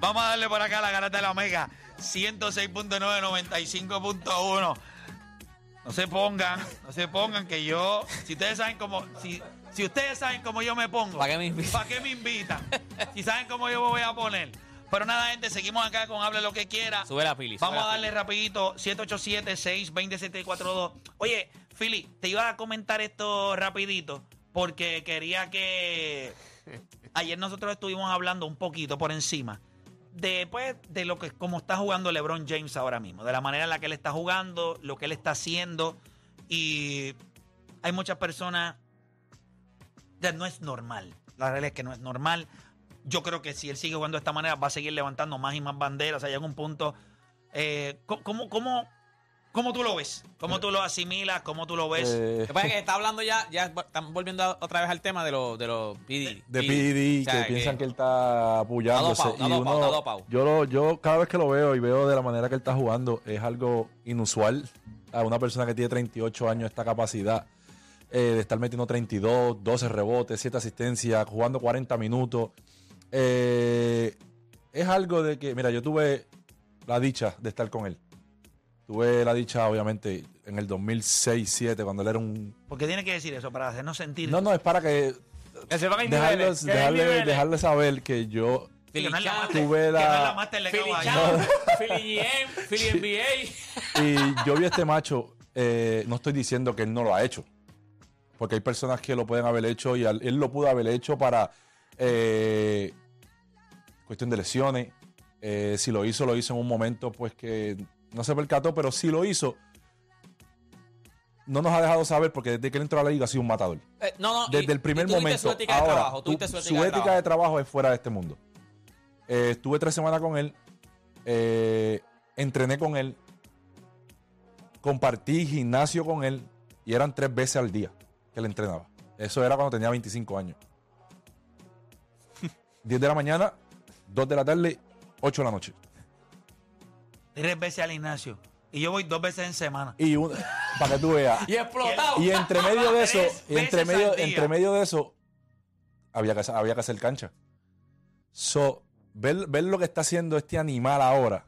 Vamos a darle por acá la garata de la Omega. 106.9, 95.1. No se pongan, no se pongan que yo, si ustedes saben cómo, si, si ustedes saben cómo yo me pongo, ¿Para qué me invitan? ¿para qué me invitan? Si saben cómo yo me voy a poner. Pero nada, gente, seguimos acá con Hable lo que quiera. Sube la sube Vamos a darle pili. rapidito, 787-620-742. Oye, Philly, te iba a comentar esto rapidito porque quería que... Ayer nosotros estuvimos hablando un poquito por encima de, pues, de lo que cómo está jugando LeBron James ahora mismo, de la manera en la que él está jugando, lo que él está haciendo y hay muchas personas no es normal. La realidad es que no es normal. Yo creo que si él sigue jugando de esta manera va a seguir levantando más y más banderas. O sea, llega un punto. eh, ¿cómo, cómo, cómo, tú lo ves? ¿Cómo tú lo asimilas? ¿Cómo tú lo ves? Eh, que está hablando ya, ya están volviendo a- otra vez al tema de los de los PD. de PD, O sea, que piensan que él está apoyándose. Está dopado, está y dopado, uno- está dopado. yo, lo- yo cada vez que lo veo y veo de la manera que él está jugando, es algo inusual a una persona que tiene 38 años esta capacidad eh, de estar metiendo 32, 12 rebotes, 7 asistencias, jugando 40 minutos. Eh, es algo de que, mira, yo tuve la dicha de estar con él. Tuve la dicha, obviamente, en el 2006-7, cuando él era un... ¿Por qué tiene que decir eso? Para hacernos sentir. No, no, es para que Que sepan que dejarle, niveles. dejarle saber que yo Philly tuve la- Philly Philly NBA. Y yo vi a este macho, eh, no estoy diciendo que él no lo ha hecho, porque hay personas que lo pueden haber hecho y él lo pudo haber hecho para eh, cuestión de lesiones. Eh, si lo hizo, lo hizo en un momento pues que no se percató, pero si lo hizo, no nos ha dejado saber porque desde que él entró a la liga ha sido un matador. Eh, no, no, y- Desde el primer momento. Su ética de Ahora, trabajo, tú- tuviste su su ética de trabajo. de trabajo es fuera de este mundo. Eh, estuve tres semanas con él, eh, entrené con él, compartí gimnasio con él y eran tres veces al día que él entrenaba. Eso era cuando tenía 25 años. 10 de la mañana, 2 de la tarde, 8 de la noche. Tres veces al gimnasio. Y yo voy dos veces en semana. Y un- para que tú veas. Y explotado. Y entre medio de eso, y entre medio, entre medio de eso, había que, había que hacer cancha. So, ver, ver lo que está haciendo este animal ahora.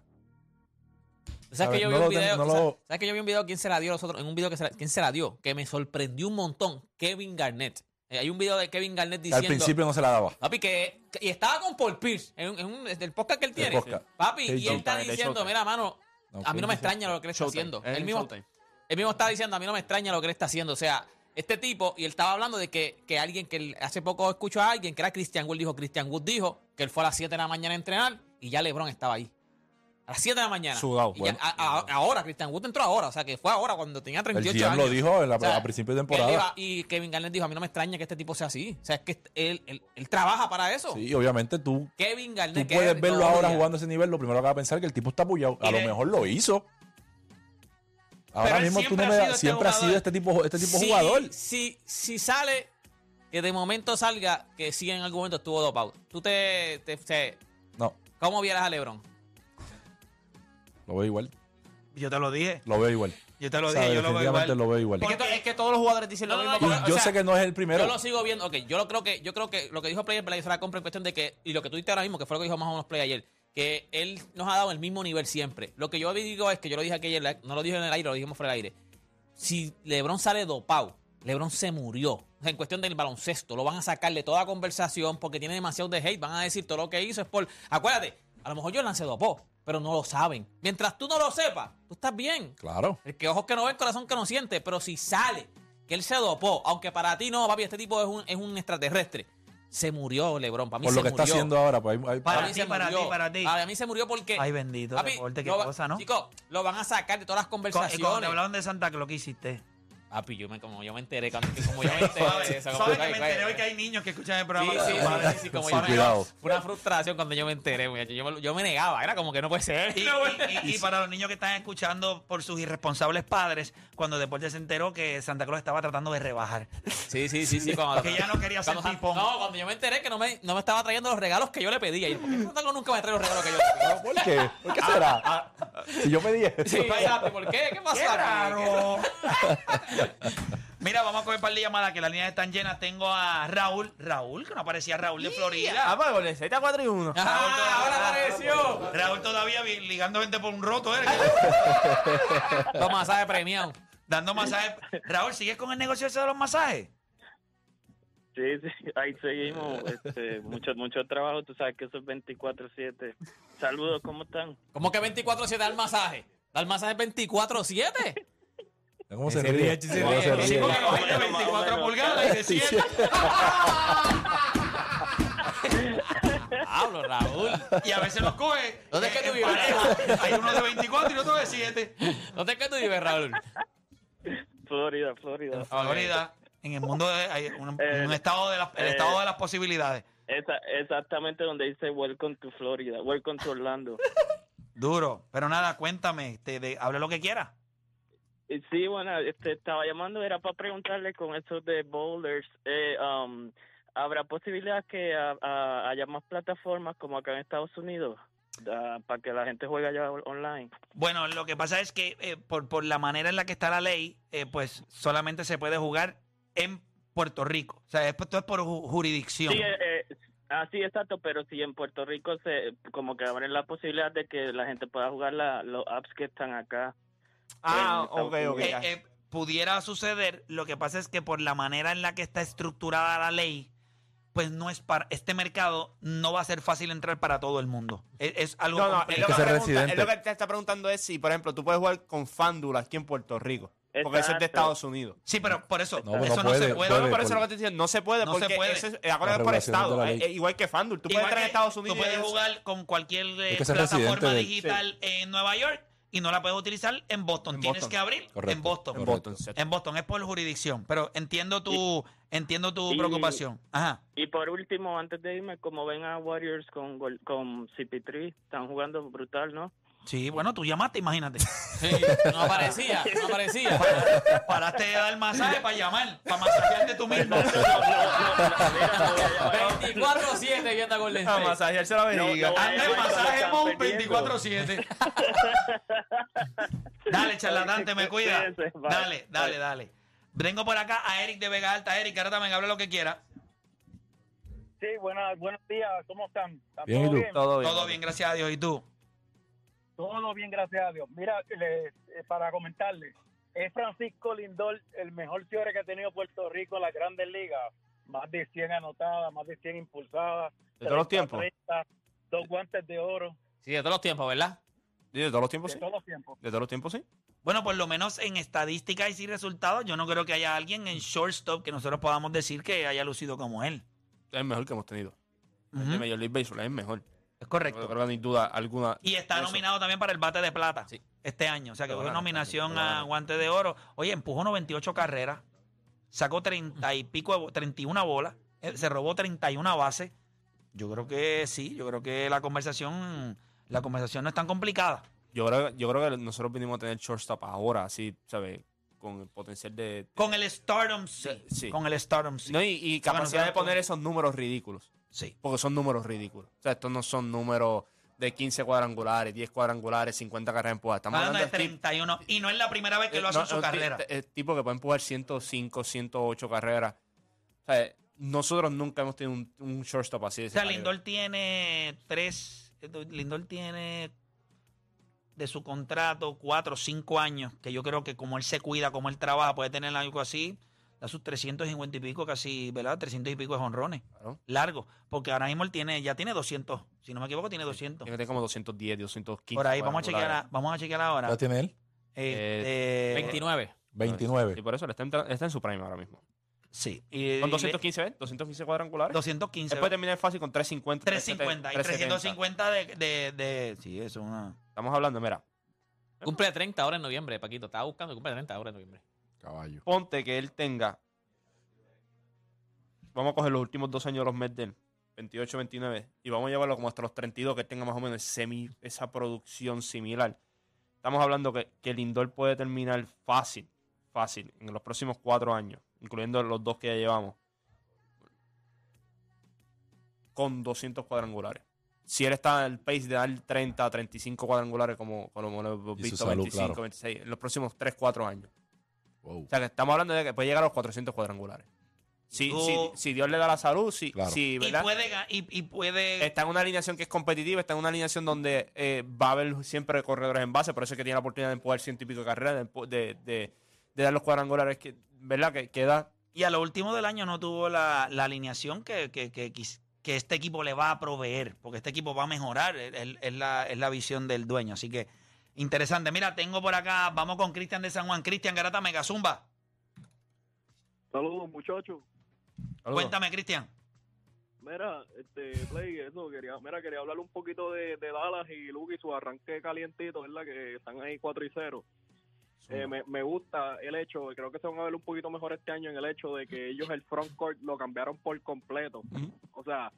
¿Sabes que yo vi un video? ¿sabes, lo- sabes que yo vi un video? ¿Quién se la dio los otros? En un video que se la, ¿quién se la dio? Que me sorprendió un montón. Kevin Garnett. Eh, hay un video de Kevin Garnett Al diciendo. principio no se la daba. Papi, que, que- y estaba con Paul Pierce en, en un, del podcast que él tiene. podcast. Papi, Sí, y él Showtime, está de diciendo, Showtime. mira, mano, No, a mí no me extraña lo que él está Showtime, haciendo. es Él en mismo, Showtime. él mismo está diciendo, a mí no me extraña lo que él está haciendo. O sea, este tipo, y él estaba hablando de que, que alguien, que él- hace poco escuchó a alguien, que era Christian Wood, dijo, Christian Wood dijo que él fue a las 7 de la mañana a entrenar y ya LeBron estaba ahí. A las 7 de la mañana. Sudado. Y ya- a- a- ahora, Christian Wood entró ahora, o sea, que fue ahora cuando tenía El 38 GM años. lo dijo en la- O sea, a principios de temporada. iba- y Kevin Garnett dijo, a mí no me extraña que este tipo sea así. O sea, es que él, él- él trabaja para eso. Sí, obviamente tú, Kevin tú Garnett. que puedes es verlo ahora jugando ese nivel. Lo primero que vas a pensar es que el tipo está apoyado. A lo mejor lo hizo. Ahora mismo tú no ha me das- este siempre ha jugador. sido este tipo, este tipo Si- jugador. Si, si sale, que de momento salga, que sí en algún momento estuvo dopado. Tú te, te- te- No, ¿Cómo vieras a LeBron? Lo veo igual. Yo te lo dije. Lo veo igual. Yo te lo O sea, dije, yo lo veo igual. lo veo igual. Es que, to- es que todos los jugadores dicen No, lo no, mismo. no, porque- yo o sea, sé que no es el primero. Yo lo sigo viendo. Ok, yo lo creo que, yo creo que lo que dijo Player Play se la compra en cuestión de que, y lo que tú dijiste ahora mismo, que fue lo que dijo más o menos Play ayer, que él nos ha dado el mismo nivel siempre. Lo que yo digo es que yo lo dije ayer, no lo dije en el aire, lo dijimos fuera del aire. Si LeBron sale dopado, LeBron se murió. O sea, en cuestión del baloncesto, lo van a sacar de toda conversación porque tiene demasiado de hate. Van a decir todo lo que hizo es por. Acuérdate, a lo mejor Jordan se dopó, pero no lo saben. Mientras tú no lo sepas, tú estás bien. Claro. El que ojos que no ven, corazón que no siente. Pero si sale que él se dopó, aunque para ti no, papi, este tipo es un, es un extraterrestre. Se murió LeBron. Para mí Por se lo que está murió. haciendo ahora. Pues, hay- hay- Para mí ti, se para murió. ti, para ti. Para mí se murió porque. Ay, bendito deporte, qué lo va- cosa, ¿no? Chicos, lo van a sacar de todas las Cu- y Cuando conversaciones. te hablaban de Santa Claus, ¿qué hiciste? Papi, yo me, como yo me enteré, como yo me enteré suave que, me enteré hoy que hay niños que escuchan el programa. sí, sí, sí, como Sí, yo me- cuidado. Fue una frustración cuando yo me enteré, muchacho. Yo, me- yo me, negaba, era como que no puede ser. Y, No puede y- y- y para los niños que están escuchando por sus irresponsables padres, cuando Deporte se enteró que Santa Claus estaba tratando de rebajar. Sí, sí, sí, sí. Cuando, Que ya no quería ser pipón. No, cuando yo me enteré que no me, no me estaba trayendo los regalos que yo le pedía. Y yo, ¿por qué Santa Claus nunca me trae los regalos que yo le pedía? ¿Por qué? ¿Por qué será? Si yo pedí eso. Sí. ¿Por qué? ¿Qué pasó? ¡Qué aquí? raro! Mira, vamos a coger par de llamadas que las líneas están llenas. Tengo a Raúl. Raúl, que no aparecía Raúl de Ah, Florida. pues, Golden State a 4 y 1. Ah, ahora apareció. Raúl todavía vi- ligando gente por un roto, ¿eh? Los masajes premiados. Dando masajes. Raúl, ¿sigues con el negocio ese de los masajes? Sí, sí, ahí seguimos. Este, mucho, mucho trabajo, tú sabes que eso es 24-7. Saludos, ¿cómo están? ¿Cómo que 24-7 da el masaje? ¿Da el masaje 24-7? ¿Cómo se ríe? ríe, ese ¿Cómo ríe. se ríe? porque los hay de 24 pulgadas y de 7. Hablo, Raúl. Y a veces los coge. ¿Dónde es que eh, tú vives? Hay uno de 24 y otro de 7. ¿Dónde es que tú vives, Raúl? Florida, Florida. Florida, en el mundo de, hay un, Eh, un estado de las, el eh, estado de las posibilidades. Esa, exactamente donde dice Welcome to Florida, Welcome to Orlando. Duro. Pero nada, cuéntame, te, de, habla lo que quieras. Y sí, bueno, este, estaba llamando, era para preguntarle con eso de bowlers, eh, um, ¿habrá posibilidad que ah, haya más plataformas como acá en Estados Unidos para que la gente juegue allá on- online? Bueno, lo que pasa es que eh, por, por la manera en la que está la ley, eh, pues solamente se puede jugar en Puerto Rico. O sea, esto es por ju- jurisdicción. Sí, eh, eh, ah, sí, exacto, pero si en Puerto Rico se como que abren la posibilidad de que la gente pueda jugar la, los apps que están acá. Ah, ok, ok. Eh, eh, pudiera suceder, lo que pasa es que por la manera en la que está estructurada la ley, pues no es para este mercado no va a ser fácil entrar para todo el mundo. Es, es algo No, no, es lo, que pregunta, es lo que te está preguntando es si, por ejemplo, tú puedes jugar con FanDuel aquí en Puerto Rico. Porque eso es de Exacto. Estados Unidos. Sí, pero por eso, No, no eso no puede, se puede. No, no, puede, por eso por- lo que te diciendo, no se puede No se porque puede. eso es, eh, es por estado. eh, igual que FanDuel. Tú puedes Igual entrar en Estados Unidos Tú puedes es- jugar con cualquier eh, plataforma de- digital en Nueva York y no la puedes utilizar en Boston. En Tienes Boston. que abrir Correcto. en Boston. en. Boston. En Boston es por jurisdicción, pero entiendo tu entiendo tu Y- preocupación. Ajá. Y por último, antes de irme, como ven a Warriors con, con CP3, están jugando brutal, ¿no? Sí, bueno, tú llamaste, imagínate. Sí, no aparecía, no aparecía. Paraste de dar masaje para llamar, para masajearte tú mismo. 24-7 viendo a Golden A State. masajearse la no. Anda en masaje están perdiendo. 24-7. Dale, charlatán, me cuida. Cuídense, bye. Dale, dale, Bye. dale. Vengo por acá a Eric de Vega Alta. Eric, ahora también habla lo que quiera. Sí, buenas, buenos días, ¿cómo están? ¿Están Bien, ¿y tú? Todo bien. Todo bien, gracias a Dios. ¿Y tú? Todo bien, gracias a Dios. Mira, le- eh, para comentarle, es Francisco Lindor el mejor cierre que ha tenido Puerto Rico en las grandes ligas. Más de 100 anotadas, más de 100 impulsadas. ¿De todos los 30, tiempos? 30, dos guantes de oro, Sí, de todos los tiempos, ¿verdad? Sí, De todos los tiempos, de sí. todos los tiempos. De todos los tiempos, sí. Bueno, por lo menos en estadísticas y resultados, yo no creo que haya alguien en shortstop que nosotros podamos decir que haya lucido como él. Es el mejor que hemos tenido. El de Major League Baseball es el mejor. Es No correcto. creo que no hay duda alguna. Y está eso. nominado también para el bate de plata Sí. este año. O sea que fue nominación a guante de oro. Oye, empujó 98 carreras, sacó 30 y pico, de bo- 31 bolas, eh, se robó 31 bases. Yo creo que sí, yo creo que la conversación, la conversación no es tan complicada. Yo creo, yo creo que nosotros vinimos a tener shortstop ahora, así, ¿sabes? Con el potencial de. Con el Stardom sí. Sí. Con el Stardom sí. No, y, y capacidad de poner esos números ridículos. Sí. Porque son números ridículos. O sea, estos no son números de 15 cuadrangulares, 10 cuadrangulares, 50 carreras empujadas. Estamos Hablando hablando de del tipo. 31. Y no es la primera vez que lo hace no, en su no, carrera. t- eh, tipo que puede empujar 105, 108 carreras. O sea, nosotros nunca hemos tenido un, un shortstop así de O sea, calibre. Lindor tiene tres. Lindor tiene de su contrato cuatro o cinco años, que yo creo que como él se cuida, como él trabaja, puede tener algo así, da sus 350 y pico, casi, ¿verdad? 300 y pico de honrones. Claro. Largo. Porque ahora mismo él tiene, ya tiene 200. Si no me equivoco, tiene 200. Tiene como 210, 215. Por ahí, vamos a chequear, cuadrangulares. vamos a chequear ahora. ¿Ya tiene él? Eh, eh, 29. 29. Y por eso él está, en, está en su prime ahora mismo. Sí. Y- Con y- 215, ¿ves? 215 cuadrangulares. 215. Él puede terminar fácil con 350. 350. Y 350 de, de, de. Sí, eso es una. Estamos hablando, mira. Cumple 30 ahora en noviembre, Paquito. Estaba buscando, cumple 30 ahora en noviembre. Caballo. ponte que él tenga. Vamos a coger los últimos dos años de los Mets de él, 28, 29, y vamos a llevarlo como hasta los 32, que tenga más o menos semi, esa producción similar. Estamos hablando que, que Lindor puede terminar fácil, fácil, en los próximos cuatro años, incluyendo los dos que ya llevamos, con 200 cuadrangulares. Si él está en el pace de dar 30 a 35 cuadrangulares, como, como lo hemos visto, salud, 25, claro. 26, en los próximos 3, 4 años. Wow. O sea, que estamos hablando de que puede llegar a los 400 cuadrangulares. Si, si, si Dios le da la salud, si, Claro. si, Y ¿verdad? puede, ga- y, y puede está en una alineación que es competitiva, está en una alineación donde eh, va a haber siempre corredores en base, por eso es que tiene la oportunidad de empujar ciento y pico de carreras, de, de, de- de dar los cuadrangulares que, ¿verdad? Que, que da. Y a lo último del año no tuvo la, la alineación que, que, que, este equipo le va a proveer, porque este equipo va a mejorar, es- es la, es la visión del dueño. Así que interesante. Mira, tengo por acá, vamos con Cristian de San Juan. Cristian Garata Megazumba. Saludos, muchachos. Cuéntame, Cristian. Mira, este, Play, eso, quería, mira, quería hablar un poquito de, de Dallas y Luke y su arranque calientito, ¿verdad? Que están ahí 4 y 0. Eh, me, me gusta el hecho, creo que se van a ver un poquito mejor este año en el hecho de que ellos el front court lo cambiaron por completo. O sea,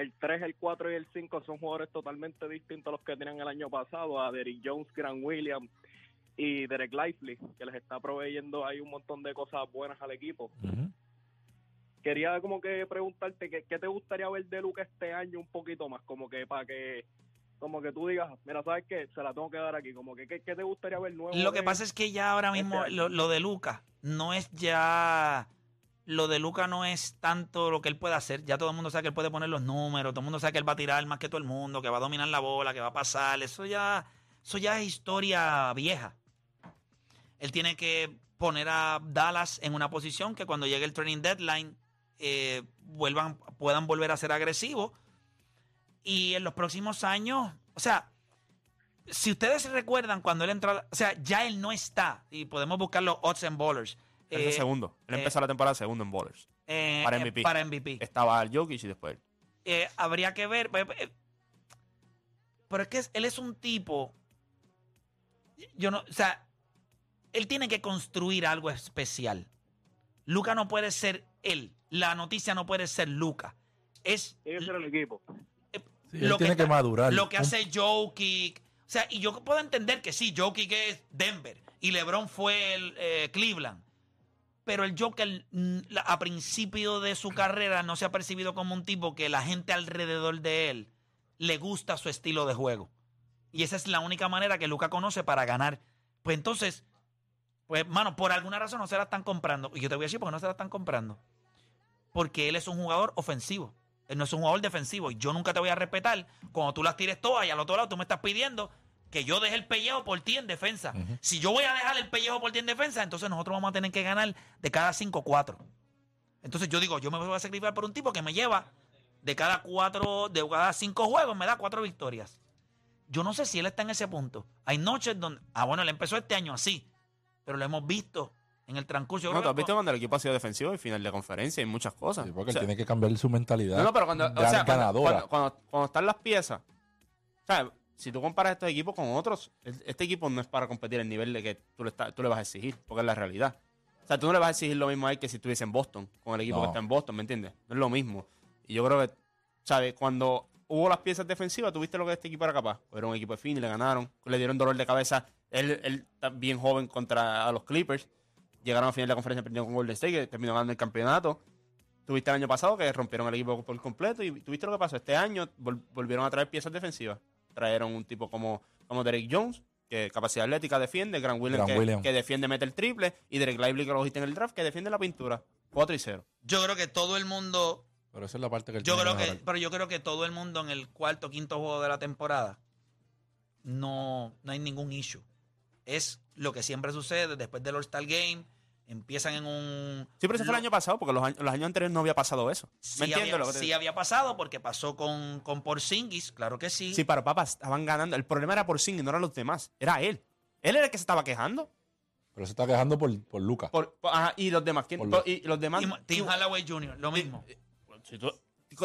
el 3, el 4 y el 5 son jugadores totalmente distintos a los que tenían el año pasado, a Derrick Jones, Grant Williams y Derek Lively, que les está proveyendo ahí un montón de cosas buenas al equipo. Quería como que preguntarte qué, qué te gustaría ver de Luca este año un poquito más, como que para que como que tú digas, mira, ¿sabes qué? Se la tengo que dar aquí, como que qué, qué te gustaría ver nuevo. Lo que de- pasa es que ya ahora mismo este lo, año. lo de Luca no es ya. Lo de Luca no es tanto lo que él puede hacer. Ya todo el mundo sabe que él puede poner los números, todo el mundo sabe que él va a tirar más que todo el mundo, que va a dominar la bola, que va a pasar. Eso ya, eso ya es historia vieja. Él tiene que poner a Dallas en una posición que cuando llegue el training deadline eh, vuelvan, puedan volver a ser agresivos. Y en los próximos años, o sea, si ustedes recuerdan cuando él entró, a la- o sea, ya él no está, y podemos buscar los odds and bowlers. Él es eh, segundo. Él eh, empezó la temporada segundo en bowlers. eh, para eh, MVP. para MVP. Estaba Jokic y después él. Eh, habría que ver. Pero es que él es un tipo. Yo no. O sea, él tiene que construir algo especial. Luca no puede ser él. La noticia no puede ser Luca. Es Tiene que ser el equipo. Sí, él tiene que, está- madurar. Lo que hace Jokic. O sea, y yo puedo entender que sí, Jokic es Denver y LeBron fue el, eh, Cleveland. Pero el Joker a principio de su carrera no se ha percibido como un tipo que la gente alrededor de él le gusta su estilo de juego. Y esa es la única manera que Luca conoce para ganar. Pues entonces, pues, mano, por alguna razón no se la están comprando. Y yo te voy a decir por qué no se la están comprando. Porque él es un jugador ofensivo. Él no es un jugador defensivo. Y yo nunca te voy a respetar cuando tú las tires todas y al otro lado tú me estás pidiendo que yo deje el pellejo por ti en defensa. Si yo voy a dejar el pellejo por ti en defensa, entonces nosotros vamos a tener que ganar de cada 5-4. Entonces yo digo, yo me voy a sacrificar por un tipo que me lleva de cada cuatro, de cada cinco juegos, me da cuatro victorias. Yo no sé si él está en ese punto. Hay noches donde. Ah, bueno, él empezó este año así. Pero lo hemos visto en el transcurso. No, tú has que visto cuando el equipo ha sido defensivo y final de conferencia y muchas cosas. Sí, porque O sea, él tiene que cambiar su mentalidad. No, no, pero cuando, o sea, cuando, cuando, cuando- cuando están las piezas, ¿sabes? Si tú comparas estos equipos con otros, este equipo no es para competir el nivel de que tú le, estás- tú le vas a exigir, porque es la realidad. O sea, tú no le vas a exigir lo mismo a él que si estuviese en Boston, con el equipo No. que está en Boston, ¿me entiendes? No es lo mismo. Y yo creo que, ¿sabes? Cuando hubo las piezas defensivas, tuviste lo que este equipo era capaz. Era un equipo de fin y le ganaron, le dieron dolor de cabeza. Él, él está bien joven contra a los Clippers. Llegaron a final de la conferencia perdiendo con Golden State, que terminó ganando el campeonato. Tuviste el año pasado que rompieron el equipo por completo y tuviste lo que pasó. Este año vol- volvieron a traer piezas defensivas. Trajeron un tipo como, como Derek Jones, que capacidad atlética defiende, Grant Williams, Grant que, Williams. que defiende, mete el triple, y Derek Lively, que lo en el draft, que defiende la pintura. 4 y 0. Yo creo que todo el mundo. Pero esa es la parte que él Yo tiene creo que. Pero yo creo que todo el mundo en el cuarto quinto juego de la temporada. No, no hay ningún issue. Es lo que siempre sucede después del All-Star Game. Empiezan en un. Sí, pero ese fue el año pasado, porque los años, los años anteriores no había pasado eso. Sí ¿Me entiendes había, lo que te sí digo? había pasado porque pasó con, con Porzingis, claro que sí. Sí, pero papas estaban ganando. El problema era por Singh, no eran los demás. Era él. Él era el que se estaba quejando. Pero se está quejando por, por Lucas. Por, por- ajá, y los demás. ¿quién? Por y los demás. Y Tim Holloway Jr., lo mismo. Si tú-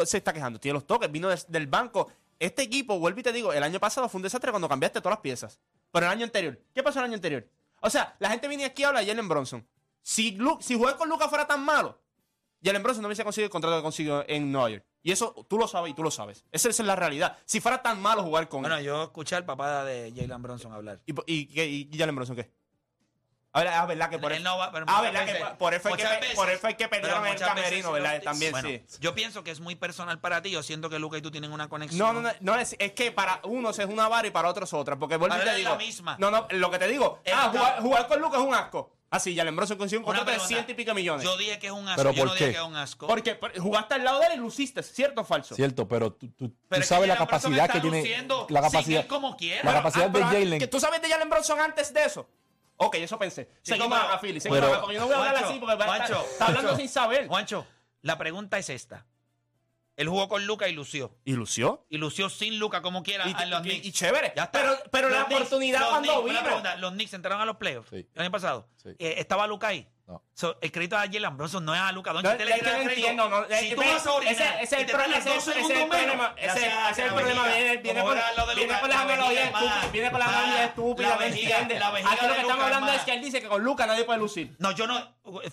se está quejando, tiene los toques, vino des- del banco. Este equipo, vuelvo y te digo, el año pasado fue un desastre cuando cambiaste todas las piezas. Pero el año anterior, ¿qué pasó el año anterior? O sea, la gente viene aquí y habla de Jalen Bronson. Si, si jugar con Lucas fuera tan malo, Jalen Brunson no hubiese conseguido el contrato que consiguió en Nueva York. Y eso tú lo sabes y tú lo sabes. Esa, esa es la realidad. Si fuera tan malo jugar con Bueno, él. yo escuché al papá de Jalen Bronson hablar. ¿Y, y, qué- y Jalen Brunson qué? A ver, ah, verdad que por Él no va- pero Ah, verdad que veces- por- por él fue que, veces- por él fue que pero perdieron el muchas veces camerino, ¿verdad? También Bueno, sí. Yo pienso que es muy personal para ti. Yo siento que Luca y tú tienen una conexión. No, no, no, no es, es que para unos es una vara y para otros otra. Porque vuelvo y te digo. la misma. No, no, lo que te digo. Ah, jugar, jugar con Lucas es un asco. Así, Jalen Brunson consiguió un Una contrato de ciento y pico millones. Yo dije que es un asco. ¿Pero yo por no dije qué? que es un asco. Porque por- jugaste al lado de él y luciste, ¿cierto o falso? Cierto, pero tú, tú- tú Pero es sabes la Jalen Brunson capacidad está que tiene. luciendo La sin capacidad, él como quiera. la capacidad Ah, pero, de Jalen. ¿que ¿Tú sabes de Jalen Bronson antes de eso? Ok, eso pensé. Seguimos pero- acá, Philly. Seguimos pero- acá, porque yo no voy a hablar Juancho, así porque va a estar- Juancho, está hablando Juancho, sin saber. Juancho, la pregunta es esta. Él jugó con Luca y lució. ¿Y lució? Y lució sin Luca como quiera Y, en los y- Knicks. y chévere. Ya está. Pero, pero la Knicks- oportunidad los cuando Knicks, vino. una pregunta, los Knicks entraron a los playoffs Sí. el año pasado. Sí. Eh, ¿Estaba Luca ahí? No. So, el crédito a Jalen Bronson no es a Luca Doncic. No, Usted es le que no crédito. entiendo, no, si eh, tú ves, vas a orinar ese- ese es y el te pro- tardas ese- dos ese es el segundos menos, problema, ese- es el problema, viene- por- era lo de viene por viene por la Más. analogía estúpida, La ¿me vejiga- entiendes? la vejiga Aquí lo de que estamos Luka, hablando es que él dice que con Luca nadie puede lucir. No, yo no.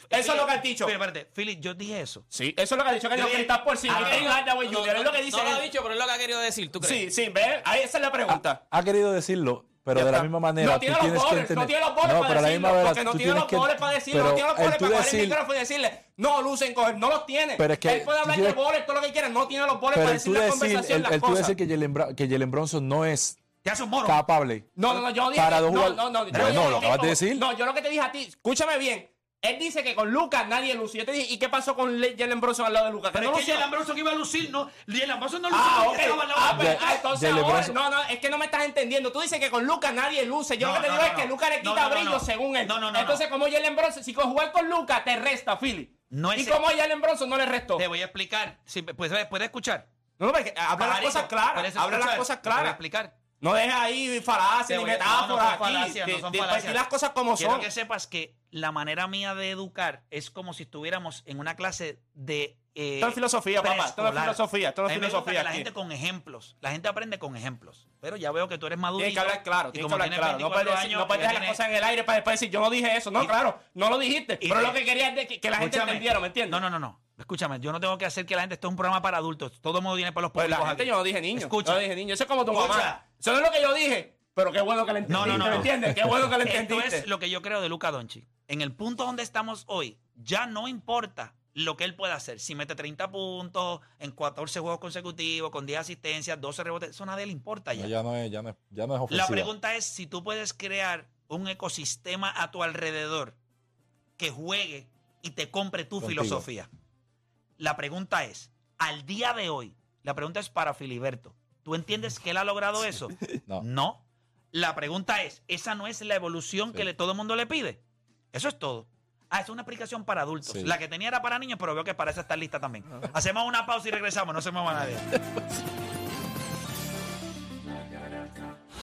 Eso es lo que ha dicho. Pero espérate, Philip, yo dije eso. Sí, eso es lo que ha dicho, que dije- está por si Ah, no no, tiene no, Hardaway No, Jr. Es lo que dice no lo ha él. dicho, pero es lo que ha querido decir, ¿tú crees? Sí, sí, ve, ahí esa es la pregunta. Ha querido decirlo, pero Ya de la misma manera no tiene tú los tienes que entender. no tiene los boles no, para decirlo, manera porque no tú tiene los que boles para decirlo, no tiene los tú para coger el micrófono y decirle, no lucen, coger, no los tiene. Pero es que él puede tú hablar de boles, todo lo que quiera, no tiene los Pero para tú decir la conversación, el, las el tú cosas. decir que Jalen, Bronson no es moro. capable. No, no, no, yo dije Para dos no, no, no, yo Bueno, dije lo acabas de decir. No, yo lo que te dije a ti, escúchame bien. Él dice que con Lucas nadie lució. Yo te dije, ¿y qué pasó con Le- Jalen Bronson al lado de Lucas? Pero no es que. Jalen Bronson iba a lucir, no. Jalen Bronson no lució Ah, porque ok. estaba al lado Ah, de pues, Luka. ah, entonces Jalen ahora, Bronson- no, no, es que no me estás entendiendo. Tú dices que con Lucas nadie luce. Yo No, lo que te no, digo no, es que. Lucas le quita no, no, brillo no. según él. No, no, no, Entonces, como Jalen Bronson, si con jugar con Lucas te resta, Philly. No es y como Jalen Bronson no le restó. Te voy a explicar. Sí, pues, ¿Puedes escuchar? No, no, porque habla las cosas claras. ¿puedes Habla las cosas Te voy a claras. explicar. No dejes ahí falacias ni a- no, no metáforas son aquí. falacias, no Di- son falacias. las cosas como Quiero son. que sepas que la manera mía de educar es como si estuviéramos en una clase de. Eh, Esto es filosofía, papá. Esto no es preescolar. filosofía. Esto no es gusta filosofía. que la aquí. gente con ejemplos. La gente aprende con ejemplos. Pero ya veo que tú eres maduro. Tienes que hablar claro, tienes que hablar claro. No puedes, decir- no puedes dejar las cosas en el aire para después decir, yo no dije eso. No, Y- claro, no lo dijiste. y Pero lo que quería es de que, que la gente entendiera, ¿me entiendes? No, no, no, no. Escúchame, yo no tengo que hacer que la gente esté en un programa para adultos. Todo el mundo viene para los Pues la gente aquí. yo no dije niño. Escucha. Yo no dije niño. Eso es como tu mamá. Eso no es lo que yo dije. Pero qué bueno que le No, entendiste, no, no. ¿me no. entiendes? Qué bueno que le Esto entendiste. es lo que yo creo de Luca Doncic. En el punto donde estamos hoy, ya no importa lo que él pueda hacer. Si mete 30 puntos en 14 juegos consecutivos, con 10 asistencias, 12 rebotes, eso a nadie le importa ya. No, ya no es, ya no es, ya no es ofensiva. La pregunta es si tú puedes crear un ecosistema a tu alrededor que juegue y te compre tu Contigo. filosofía. La pregunta es, al día de hoy, la pregunta es para Filiberto. ¿Tú entiendes que él ha logrado eso? No. No. La pregunta es, ¿esa no es la evolución Sí. que le- todo el mundo le pide? Eso es todo. Ah, es una aplicación para adultos. Sí. La que tenía era para niños, pero veo que para esa está lista también. Hacemos una pausa y regresamos, no se mueva nadie.